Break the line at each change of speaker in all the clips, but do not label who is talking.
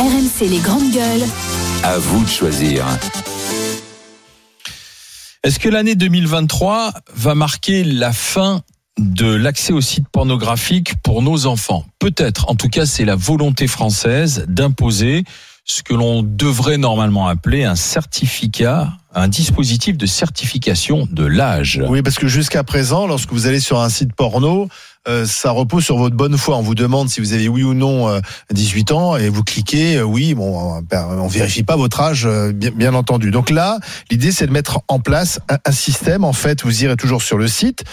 RMC les grandes gueules.
À vous de choisir.
Est-ce que l'année 2023 va marquer la fin de l'accès aux sites pornographiques pour nos enfants? Peut-être. En tout cas, c'est la volonté française d'imposer ce que l'on devrait normalement appeler un certificat, un dispositif de certification de l'âge.
Oui, parce que jusqu'à présent, lorsque vous allez sur un site porno, euh, ça repose sur votre bonne foi. On vous demande si vous avez oui ou non euh, 18 ans et vous cliquez euh, oui. Bon, on, ben, on vérifie pas votre âge, euh, bien, entendu. Donc là, l'idée c'est de mettre en place un, système. En fait, vous irez toujours sur le site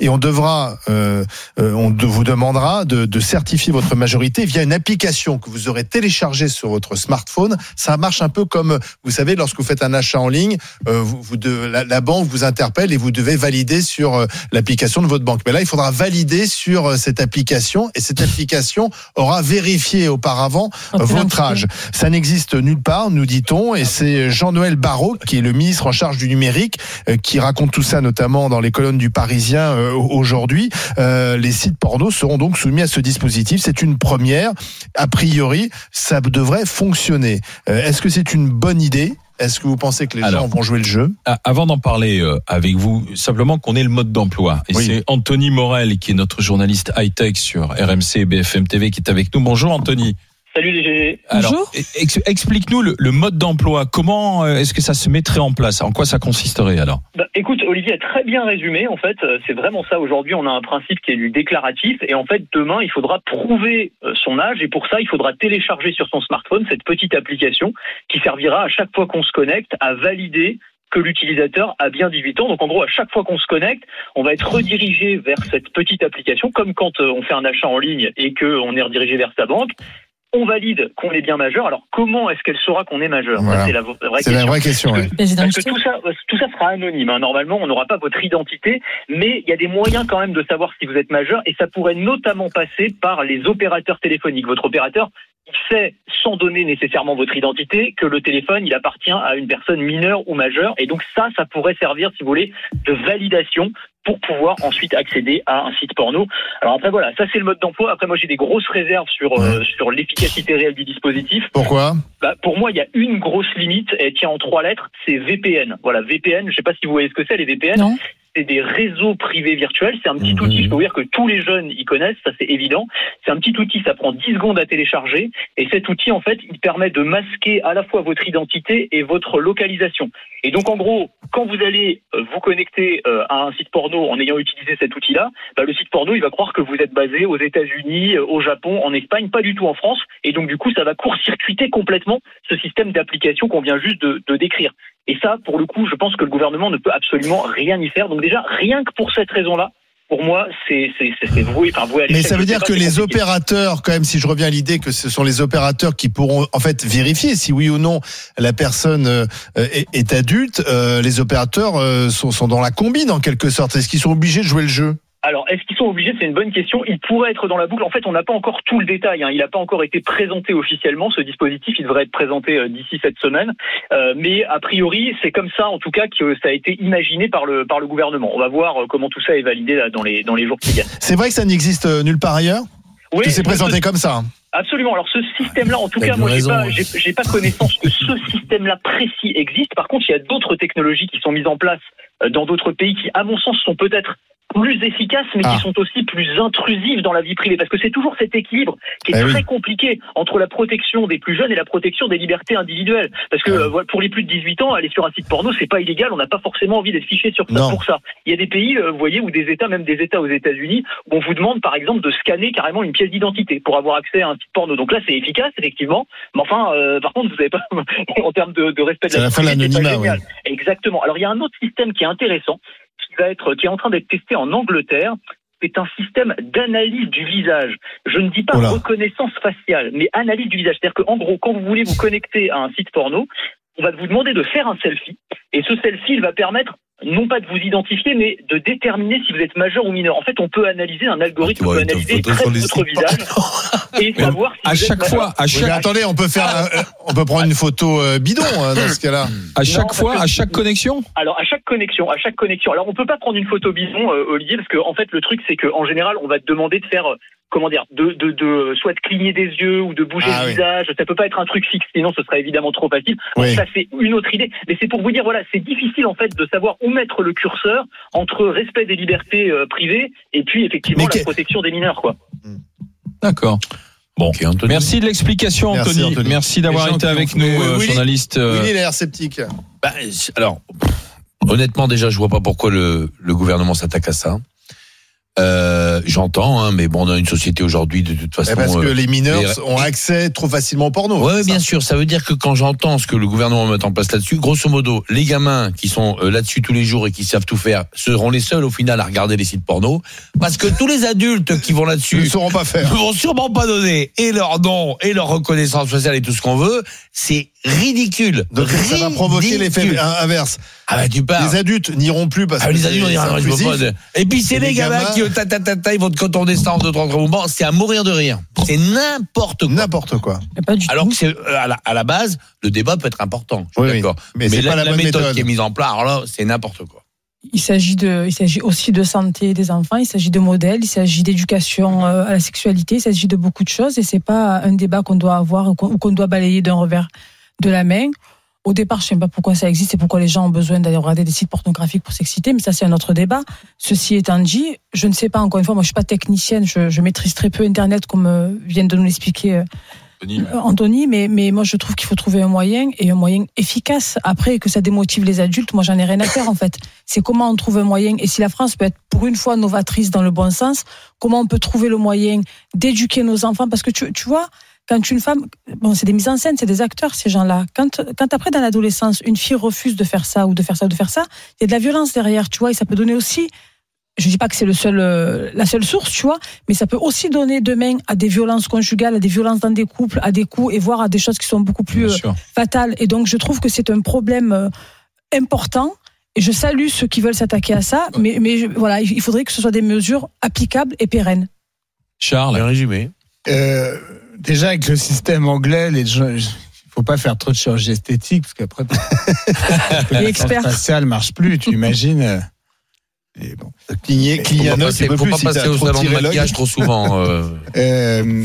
et on devra, euh, on vous demandera de, de, certifier votre majorité via une application que vous aurez téléchargée sur votre smartphone. Ça marche un peu comme, vous savez, lorsque vous faites un achat en ligne, vous, vous de, la, la, banque vous interpelle et vous devez valider sur l'application de votre banque. Mais là, il faudra valider sur euh, cette application et cette application aura vérifié auparavant votre âge. Ça n'existe nulle part, nous dit-on, et c'est Jean-Noël Barrot, qui est le ministre en charge du numérique, euh, qui raconte tout ça notamment dans les colonnes du Parisien euh, aujourd'hui. les sites porno seront donc soumis à ce dispositif. C'est une première. A priori, ça devrait fonctionner. Est-ce que c'est une bonne idée? Est-ce que vous pensez que les Alors, gens vont jouer le jeu?
Avant d'en parler euh, avec vous, simplement qu'on ait le mode d'emploi. Et oui. c'est Anthony Morel, qui est notre journaliste high-tech sur RMC et BFM TV, qui est avec nous. Bonjour Anthony.
Salut les GG.
Alors, ex explique-nous le, le, mode d'emploi. Comment euh, est-ce que ça se mettrait en place? En quoi ça consisterait alors?
Bah, Écoute, Olivier a très bien résumé. En fait, c'est vraiment ça. Aujourd'hui, on a un principe qui est du déclaratif. Et en fait, demain, il faudra prouver euh, son âge. Et pour ça, il faudra télécharger sur son smartphone cette petite application qui servira à chaque fois qu'on se connecte à valider que l'utilisateur a bien 18 ans. Donc en gros, à chaque fois qu'on se connecte, on va être redirigé vers cette petite application, comme quand euh, on fait un achat en ligne et qu'on est redirigé vers sa banque on valide qu'on est bien majeur. Alors comment est-ce qu'elle saura qu'on est majeur
voilà.
C'est la vraie
question.
La
vraie question
parce que, ouais. parce que tout, ça, tout ça sera anonyme. Hein. Normalement, on n'aura pas votre identité, mais il y a des moyens quand même de savoir si vous êtes majeur, et ça pourrait notamment passer par les opérateurs téléphoniques. Votre opérateur sait, sans donner nécessairement votre identité, que le téléphone, il appartient à une personne mineure ou majeure. Et donc ça, ça pourrait servir, si vous voulez, de validation pour pouvoir ensuite accéder à un site porno. Alors après voilà, ça c'est le mode d'emploi. Après moi j'ai des grosses réserves sur euh, sur l'efficacité réelle du dispositif.
Pourquoi?
Bah, Pour moi il y a une grosse limite, elle tient en trois lettres, c'est VPN. Voilà VPN. Je sais pas si vous voyez ce que c'est les VPN.
Non
c'est des réseaux privés virtuels. C'est un petit mmh. outil, je peux vous dire que tous les jeunes y connaissent, ça c'est évident. C'est un petit outil, ça prend 10 secondes à télécharger. Et cet outil, en fait, il permet de masquer à la fois votre identité et votre localisation. Et donc, en gros, quand vous allez vous connecter à un site porno en ayant utilisé cet outil-là, bah, le site porno, il va croire que vous êtes basé aux États-Unis, au Japon, en Espagne, pas du tout en France. Et donc, du coup, ça va court-circuiter complètement ce système d'application qu'on vient juste de, de décrire. Et ça, pour le coup, je pense que le gouvernement ne peut absolument rien y faire. Donc déjà, rien que pour cette raison-là, pour moi, c'est voué, enfin, voué à
Mais ça veut dire que les opérateurs, quand même, si je reviens à l'idée que ce sont les opérateurs qui pourront en fait vérifier si oui ou non la personne euh, est, est, adulte, euh, les opérateurs euh, sont, sont dans la combine en quelque sorte. Est-ce qu'ils sont obligés de jouer le jeu?
Alors, est-ce qu'ils sont obligés C'est une bonne question. Il pourrait être dans la boucle. En fait, on n'a pas encore tout le détail. Hein. Il n'a pas encore été présenté officiellement. Ce dispositif, il devrait être présenté euh, d'ici cette semaine. Euh, mais a priori, c'est comme ça, en tout cas, que ça a été imaginé par le par le gouvernement. On va voir euh, comment tout ça est validé là, dans les dans les jours qui viennent.
C'est vrai que ça n'existe nulle part ailleurs?
Oui,
c'est présenté comme ça.
Absolument. Alors ce système-là, en tout cas, moi, j'ai pas, j'ai pas connaissance que ce système-là précis existe. Par contre, il y a d'autres technologies qui sont mises en place dans d'autres pays qui, à mon sens, sont peut-être plus efficaces, mais ah. qui sont aussi plus intrusives dans la vie privée. Parce que c'est toujours cet équilibre qui est eh très oui. compliqué entre la protection des plus jeunes et la protection des libertés individuelles. Parce que euh, pour les plus de 18 ans, aller sur un site porno, c'est pas illégal. On n'a pas forcément envie d'être fiché sur ça pour ça. Il y a des pays, euh, vous voyez, ou des États, même des États aux États-Unis, où on vous demande, par exemple, de scanner carrément une pièce d'identité pour avoir accès à un site porno. Donc là, c'est efficace, effectivement. Mais enfin, euh, par contre, vous n'avez pas, en termes de, de respect de la,
la fin de l'anonymat.
Ouais. Exactement. Alors il y a un autre système qui est intéressant va être, qui est en train d'être testé en Angleterre. C'est un système d'analyse du visage. Je ne dis pas Oula. reconnaissance faciale, mais analyse du visage. C'est-à-dire qu'en gros, quand vous voulez vous connecter à un site porno, on va vous demander de faire un selfie. Et ce selfie, il va permettre non pas de vous identifier, mais de déterminer si vous êtes majeur ou mineur. En fait, on peut analyser un algorithme, ouais, peut analyser très votre visage et savoir si
à
vous
chaque
êtes
fois, à chaque...
Oui, attendez, on peut faire, euh, on peut prendre une photo euh, bidon euh, dans ce cas-là.
À chaque non, fois, à chaque connexion.
Alors à chaque connexion, à chaque connexion. Alors on peut pas prendre une photo bidon, euh, Olivier, parce que en fait le truc c'est que en général on va te demander de faire comment dire, de, de, de, soit de cligner des yeux ou de bouger
Ah
le
oui.
visage. Ça peut pas être un truc fixe, sinon ce serait évidemment trop facile.
Oui.
Ça c'est une autre idée, mais c'est pour vous dire voilà, c'est difficile en fait de savoir où mettre le curseur entre respect des libertés euh, privées et puis effectivement
Mais
la
que-
protection des mineurs quoi.
D'accord. Bon. Merci de l'explication,
Merci,
Anthony. Merci d'avoir été avec nous, euh,
Willy-
journaliste. euh,
Willy, il a l'air sceptique.
Bah, alors, honnêtement, déjà, je vois pas pourquoi le, le gouvernement s'attaque à ça. Euh, J'entends, hein, mais bon, on a une société aujourd'hui de toute façon.
Eh, Parce que
euh,
les mineurs
les-
ont accès trop facilement au porno.
Ouais,
c'est
bien sûr. Ça veut dire que quand j'entends ce que le gouvernement met en place là-dessus, grosso modo, les gamins qui sont euh, là-dessus tous les jours et qui savent tout faire seront les seuls au final à regarder les sites porno, parce que tous les adultes qui vont
Ils ne
là-dessus
sauront pas
ne
faire.
vont sûrement pas donner et leur nom et leur reconnaissance sociale et tout ce qu'on veut. C'est ridicule.
Donc ça va provoquer l'effet
Ridicule.
inverse.
Ah bah tu parles.
Les adultes n'iront plus parce
Ah,
que
les
c'est-
adultes, on
intrusif.
pas. Et puis c'est les,
les
gamins,
gamins-
qui ta, ta, ta, ta, ils vont te contourner ça en deux trois mouvements. C'est à mourir de rire. C'est n'importe quoi.
N'importe quoi.
Mais Pas du
Alors
tout.
que c'est euh, à la, à la base, le débat peut être important. Je suis
Oui, oui.
d'accord.
Mais
Mais,
c'est
la,
pas la
méthode,
méthode.
qui est mise en place, alors là, c'est n'importe quoi.
Il s'agit de, il s'agit aussi de santé des enfants, il s'agit de modèles, il s'agit d'éducation euh, à la sexualité, il s'agit de beaucoup de choses et c'est pas un débat qu'on doit avoir ou qu'on doit balayer d'un revers de la main. Au départ, je sais pas pourquoi ça existe et pourquoi les gens ont besoin d'aller regarder des sites pornographiques pour s'exciter, mais ça c'est un autre débat. Ceci étant dit, je ne sais pas encore une fois, moi je suis pas technicienne, je, je maîtrise très peu Internet comme euh, viennent de nous l'expliquer euh,
Anthony,
euh, Anthony, mais, mais moi je trouve qu'il faut trouver un moyen et un moyen efficace. Après, que ça démotive les adultes, moi j'en ai rien à faire en fait. C'est comment on trouve un moyen. Et si la France peut être pour une fois novatrice dans le bon sens, comment on peut trouver le moyen d'éduquer nos enfants? Parce que tu, tu vois, quand une femme, bon, c'est des mises en scène, c'est des acteurs ces gens-là. Quand, quand après dans l'adolescence, une fille refuse de faire ça ou de faire ça ou de faire ça, il y a de la violence derrière, tu vois, et ça peut donner aussi. Je dis pas que c'est le seul, euh, la seule source, tu vois, mais ça peut aussi donner demain à des violences conjugales, à des violences dans des couples, à des coups et voire à des choses qui sont beaucoup plus euh, fatales. Et donc, je trouve que c'est un problème euh, important. Et je salue ceux qui veulent s'attaquer à ça, mais, mais je- voilà, il faudrait que ce soit des mesures applicables et pérennes.
Charles.
Bien résumé.
Euh, déjà avec le système anglais, les gens, il faut pas faire trop de chirurgie esthétique parce qu'après
Et expert.
la faciale marche plus. Tu imagines euh, et bon.
Cligner, cligner
faut
un
pas
œil,
passer, pas
si
au
trop
salon de maquillage trop souvent. Euh,
Euh,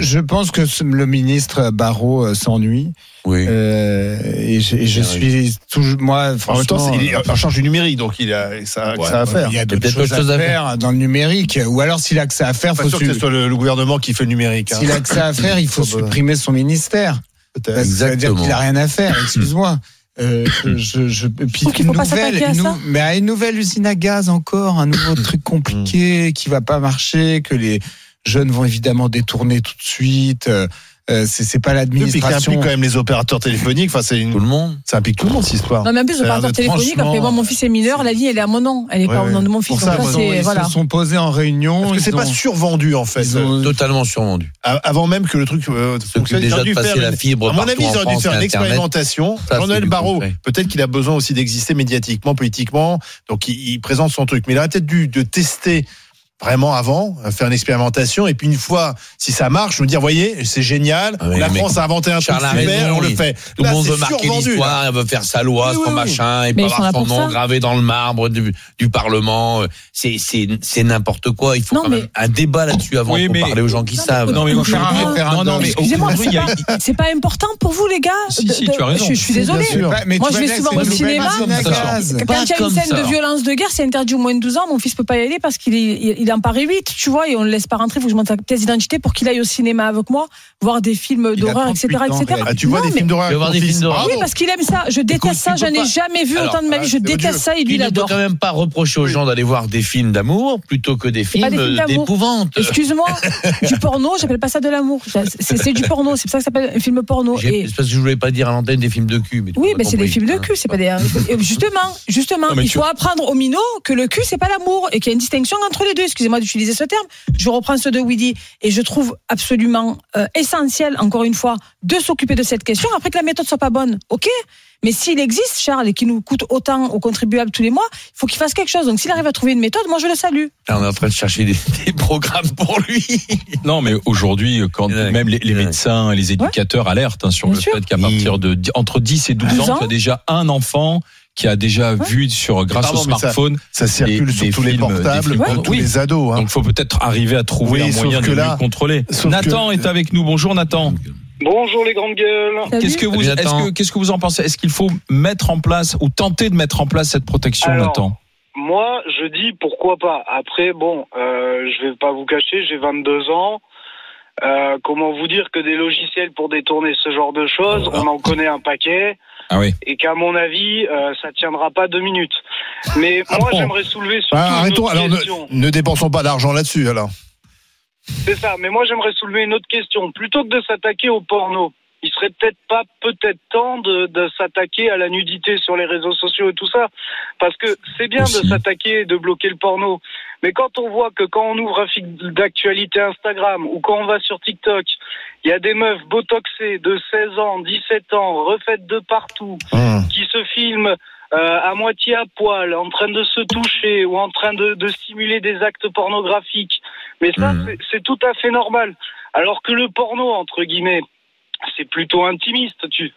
je, pense que ce- le ministre Barrot euh, s'ennuie
oui.
euh, et je, et je
Bien
suis toujours moi
En même
franchement.
temps, c'est- il est en charge du numérique, donc il a ça,
ouais,
ça à faire.
Il y a d'autres
peut-être
choses,
autre chose
à faire dans le numérique. Ou alors s'il a que ça à faire,
Pas
faut
sûr que ce soit le, le gouvernement qui fait le numérique. hein.
s'il a que ça à faire, il faut
pas-
supprimer son ministère.
Peut-être.
Parce que ça veut dire
Exactement.
qu'il a rien à faire, excuse-moi. Euh, je, je, puis une nouvelle,
à
nou- mais à une nouvelle usine à gaz encore, un nouveau truc compliqué qui va pas marcher, que les jeunes vont évidemment détourner tout de suite. Euh, c'est pas
Et puis qui
l'administration.
implique quand même les opérateurs téléphoniques. Enfin, c'est une,
Tout le monde.
ça implique tout le monde, cette histoire.
Non, mais en plus,
Ça a
le
l'air
opérateur
d'être
téléphonique,
franchement-
après, moi, mon fils est mineur, la ligne, elle est à mon nom. Elle est
Ouais,
pas au nom de mon fils.
Pour ça,
Donc ça,
Ils
voilà.
se sont posés en réunion.
Parce que c'est pas
ont-
survendu, en fait.
ils ont-
Totalement survendu.
A- Avant même que le truc euh, fonctionne, ils
déjà de
dû
passer
faire
la fibre
À mon avis, ils auraient dû faire une expérimentation.
Ça,
Jean-Noël
concret.
peut-être qu'il a besoin aussi d'exister médiatiquement, politiquement. Donc, il, il présente son truc. Mais il aurait peut-être dû de tester vraiment avant, euh, faire une expérimentation. Et puis, une fois, si ça marche, nous dire, voyez, c'est génial.
Ah oui,
la France a inventé un truc
Charles a
super, on le
il-
fait.
Tout
Là,
le monde
c'est
veut marquer l'histoire, il veut faire sa loi,
Oui,
son
oui, oui.
machin, et pas avoir son nom
ça.
gravé dans le marbre du, du Parlement. C'est c'est c'est n'importe quoi. Il faut
Non,
quand même
mais-
un débat là-dessus avant
Oui,
pour
mais-
parler aux gens qui
Non,
savent.
Non, mais
référendum.
non, non, mais
Excusez-moi, c'est pas, important pour vous, les gars
Si,
de-
si,
de-
tu as raison.
Je, suis
mais
Moi, je vais souvent au cinéma. Quand il y a une scène de violence de guerre, c'est interdit au moins de 12 ans. Mon fils peut pas y aller parce qu'il est, il il est en Paris 8, tu vois, et on le laisse pas rentrer. Il faut que je monte sa pièce d'identité pour qu'il aille au cinéma avec moi, voir des films
Il a
d'horreur, etc.,
38 ans,
etc.
Ah, tu vois
Non,
des films d'horreur
voir des films d'horreur.
Oui, parce qu'il aime ça. Je déteste ça. J'en ai
pas-
jamais vu
Alors,
autant de ma
ah,
vie. Je déteste ça et lui,
Tu
il
ne peux
adore.
quand même pas reprocher aux gens d'aller voir des films d'amour plutôt que des films d'épouvante.
Excuse-moi, du porno, j'appelle pas ça de l'amour. C'est du porno, c'est pour ça que ça s'appelle un film porno.
C'est parce que je voulais pas dire à l'antenne des films de cul. mais
Oui, mais c'est des films de
hein.
cul, c'est pas des. et Justement, justement, il faut apprendre aux minots que le cul c'est pas l'amour et qu'il y a une distinction entre les deux. Excusez-moi d'utiliser ce terme. Je reprends ceux de Weedy et je trouve absolument euh, essentiel, encore une fois, de s'occuper de cette question. Après que la méthode soit pas bonne, ok. Mais s'il existe, Charles, et qui nous coûte autant aux contribuables tous les mois, il faut qu'il fasse quelque chose. Donc s'il arrive à trouver une méthode, moi je le salue.
Là, on est en train de chercher des, des programmes pour lui.
Non, mais aujourd'hui, quand même les, médecins et les éducateurs alertent hein, sur
Bien
le
sûr.
fait qu'à partir de entre 10 et 12 ans,
12 ans.
tu as déjà un enfant qui a déjà
Ouais.
vu sur grâce
Pardon,
au
ça-
smartphone.
Ça circule
Des-
sur
des
tous les
films,
portables
films.
de
Ouais,
tous
oui.
les ados. hein.
Donc, faut peut-être arriver à trouver
Oui,
un moyen
que
de
là-
mieux contrôler. Nathan
que-
est avec nous. Bonjour Nathan.
Bonjour les grandes gueules.
Qu'est-ce que vous, que, qu'est-ce que vous en pensez? Est-ce qu'il faut mettre en place ou tenter de mettre en place cette protection,
Alors,
Nathan?
Moi, je dis pourquoi pas. Après, bon, euh, je vais pas vous cacher, j'ai 22 ans. Euh, comment vous dire que des logiciels pour détourner ce genre de choses, on en connaît un paquet,
Ah oui.
et qu'à mon avis, euh, ça tiendra pas deux minutes. Mais moi,
bon
j'aimerais soulever surtout
Bah,
une
arrêtons,
autre
alors ne,
question.
ne dépensons pas d'argent là-dessus alors.
C'est ça. Mais moi, j'aimerais soulever une autre question. Plutôt que de s'attaquer au porno, il serait peut-être pas peut-être temps de, de s'attaquer à la nudité sur les réseaux sociaux et tout ça, parce que c'est bien de s'attaquer et de bloquer le porno. Mais quand on voit que quand on ouvre un fil d'actualité Instagram ou quand on va sur TikTok, il y a des meufs botoxées de 16 ans, 17 ans, refaites de partout,
Hum.
qui se filment euh, à moitié à poil, en train de se toucher ou en train de, de simuler des actes pornographiques. Mais ça, c'est- c'est tout à fait normal. Alors que le porno, entre guillemets, c'est plutôt intimiste. Tu,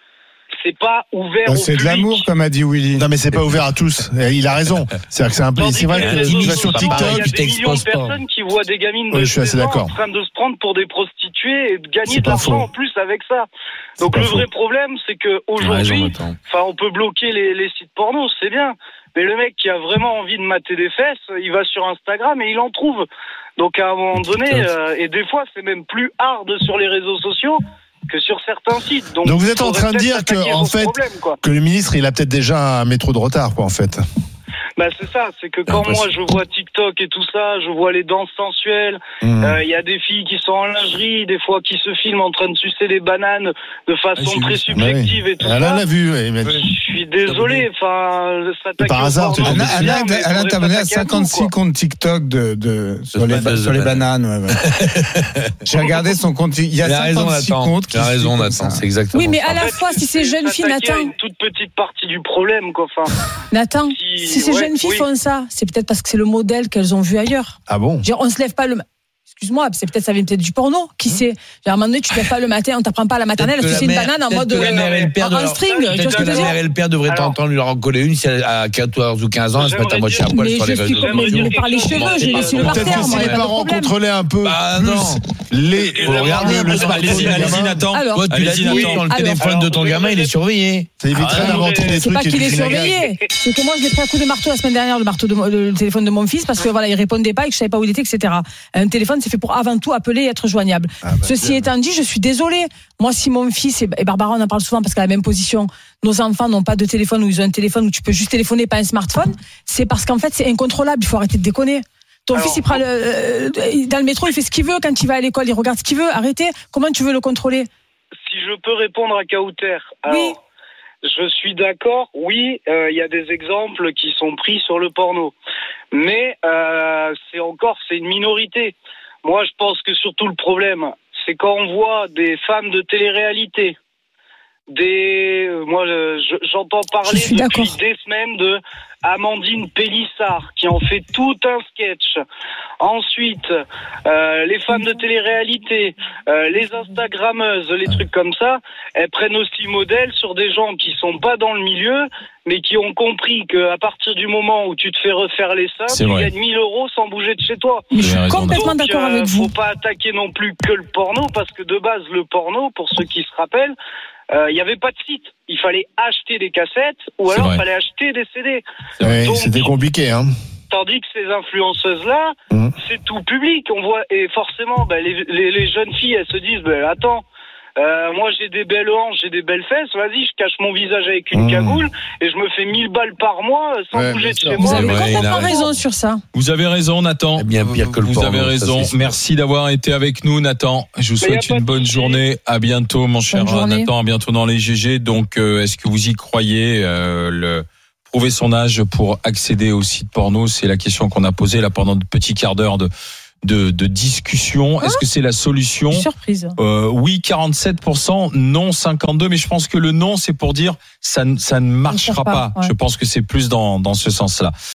c'est pas ouvert au
C'est de l'amour, comme a dit Willy.
Non mais c'est pas ouvert à tous. Il a raison. C'est c'est un peu. C'est vrai
que
que
les
tu
réseaux
vas sur
sociaux,
TikTok,
il y a des millions de
pas.
personnes qui voient des gamines de
Oui, je suis assez
16 ans
d'accord.
en train de se prendre pour des prostituées et de gagner de l'argent en plus avec ça. Donc le
faux.
vrai problème, c'est que aujourd'hui. Enfin, on peut bloquer les, les sites porno, c'est bien. Mais le mec qui a vraiment envie de mater des fesses, il va sur Instagram et il en trouve. Donc à un moment donné, euh, et des fois c'est même plus hard sur les réseaux sociaux que sur certains sites. Donc,
Donc vous êtes en train de dire que, en fait, que le ministre il a peut-être déjà un métro de retard quoi en fait.
Bah c'est ça, c'est que quand moi je vois TikTok et tout ça, je vois les danses sensuelles,
Hum.
euh, il y a des filles qui sont en lingerie, des fois qui se filment en train de sucer des bananes de façon
j'ai
très
vu ça.
subjective et tout
Elle
ça.
l'a vu. oui, mais-
Je suis désolé, enfin,
Par hasard,
porno,
Alain,
c'est bien,
Alain, Alain, t'as à
s'attaquer tout,
56
quoi.
comptes TikTok de, de, sur, les, sur les
bananes.
bananes. ouais, ouais. J'ai regardé son compte. Il y a
Il a raison,
56
Nathan.
comptes.
Il a raison, Nathan. C'est exactement.
Oui, mais à la fois, si ces
c'est
jeunes filles, Nathan,
une toute petite partie du problème, quoi. Enfin,
Nathan,
Si-
ces
ouais,
jeunes filles
oui.
font ça, c'est peut-être parce que c'est le modèle qu'elles ont vu ailleurs.
Ah bon.
On se lève pas le. Excuse-moi, c'est peut-être ça vient peut-être du porno. Qui sait Genre, À un moment donné, tu te lèves pas le matin, on t'apprend pas à la maternelle, tu
que
sais
la
une
mère-
banane en mode
la
euh,
mère et le père de
en string.
Peut-être que la mère et le père devraient t'entendre lui en coller une si elle a 14 ou 15 ans, elle se met à moitié à poil sur les réseaux
J'aimerais
mais, par les cheveux, j'ai laissé le
pas-
par
Peut-être que si les parents contrôlaient un peu
Bah, non.
Les.
Un peu ce
Allez-y. Nathan.
Toi, tu l'as dit dans le téléphone de ton gamin, il est surveillé.
Ça éviterait d'inventer des
C'est
trucs
pas
et
qu'il est surveillé. C'est que moi, je l'ai pris à coup de marteau la semaine dernière, le marteau le téléphone de mon fils, parce que voilà, il répondait pas et que je savais pas où il était, etc. Un téléphone, c'est fait pour avant tout appeler et être joignable.
Ah, bah,
Ceci étant dit, je suis désolée. Moi, si mon fils et et Barbara, on en parle souvent parce qu'à la même position, nos enfants n'ont pas de téléphone ou ils ont un téléphone où tu peux juste téléphoner, pas un smartphone, c'est parce qu'en fait, c'est incontrôlable. Il faut arrêter de déconner. Ton
Alors,
fils, il prend le, euh, dans le métro, il fait ce qu'il veut. Quand il va à l'école, il regarde ce qu'il veut. Arrêtez. Comment tu veux le contrôler?
Si je peux répondre à Kauter.
Oui.
Je suis d'accord, oui, euh, il y a des exemples qui sont pris sur le porno. Mais euh, c'est encore, c'est une minorité. Moi, je pense que surtout le problème, c'est quand on voit des femmes de télé-réalité, des, euh, moi, je- j'entends parler
Je
depuis des semaines de Amandine Pélissard qui en fait tout un sketch. Ensuite, euh, les femmes de télé-réalité, euh, les Instagrammeuses, les trucs comme ça, elles prennent aussi modèle sur des gens qui sont pas dans le milieu, mais qui ont compris qu'à partir du moment où tu te fais refaire les seins, tu
vrai.
gagnes 1000 euros sans bouger de chez toi.
Mais je suis complètement d'accord
euh,
avec vous.
Faut pas attaquer non plus que le porno, parce que de base, le porno, pour ceux qui se rappellent, euh, il n'y avait pas de site. Il fallait acheter des cassettes ou alors il fallait acheter des CD.
Ouais, C'était compliqué hein.
Tandis que ces influenceuses-là,
Mhm.
c'est tout public. On voit et forcément, ben, les, les, les jeunes filles, elles se disent, ben, attends. Euh, moi j'ai des belles hanches, j'ai des belles fesses, vas-y, je cache mon visage avec une
Mhm.
cagoule et je me fais 1000 balles par mois euh, sans
Ouais,
bouger de chez
Vous
moi.
avez
Ouais, il a
complètement
raison.
sur ça.
Vous avez raison, Nathan.
C'est bien pire que le
Vous
porno,
avez raison. Merci d'avoir été avec nous, Nathan. Je vous souhaite une bonne journée. À bientôt, mon cher. Nathan. À bientôt dans les GG. Donc, euh, est-ce que vous y croyez euh, le prouver son âge pour accéder au site porno? C'est la question qu'on a posée là pendant de petits quarts d'heure de, de, de discussion. Est-ce que c'est la solution
Surprise.
Euh, oui, 47%, non 52%, mais je pense que le non, c'est pour dire ça, ne- ça ne marchera
pas,
pas.
ouais.
Je pense que c'est plus dans, dans ce sens-là.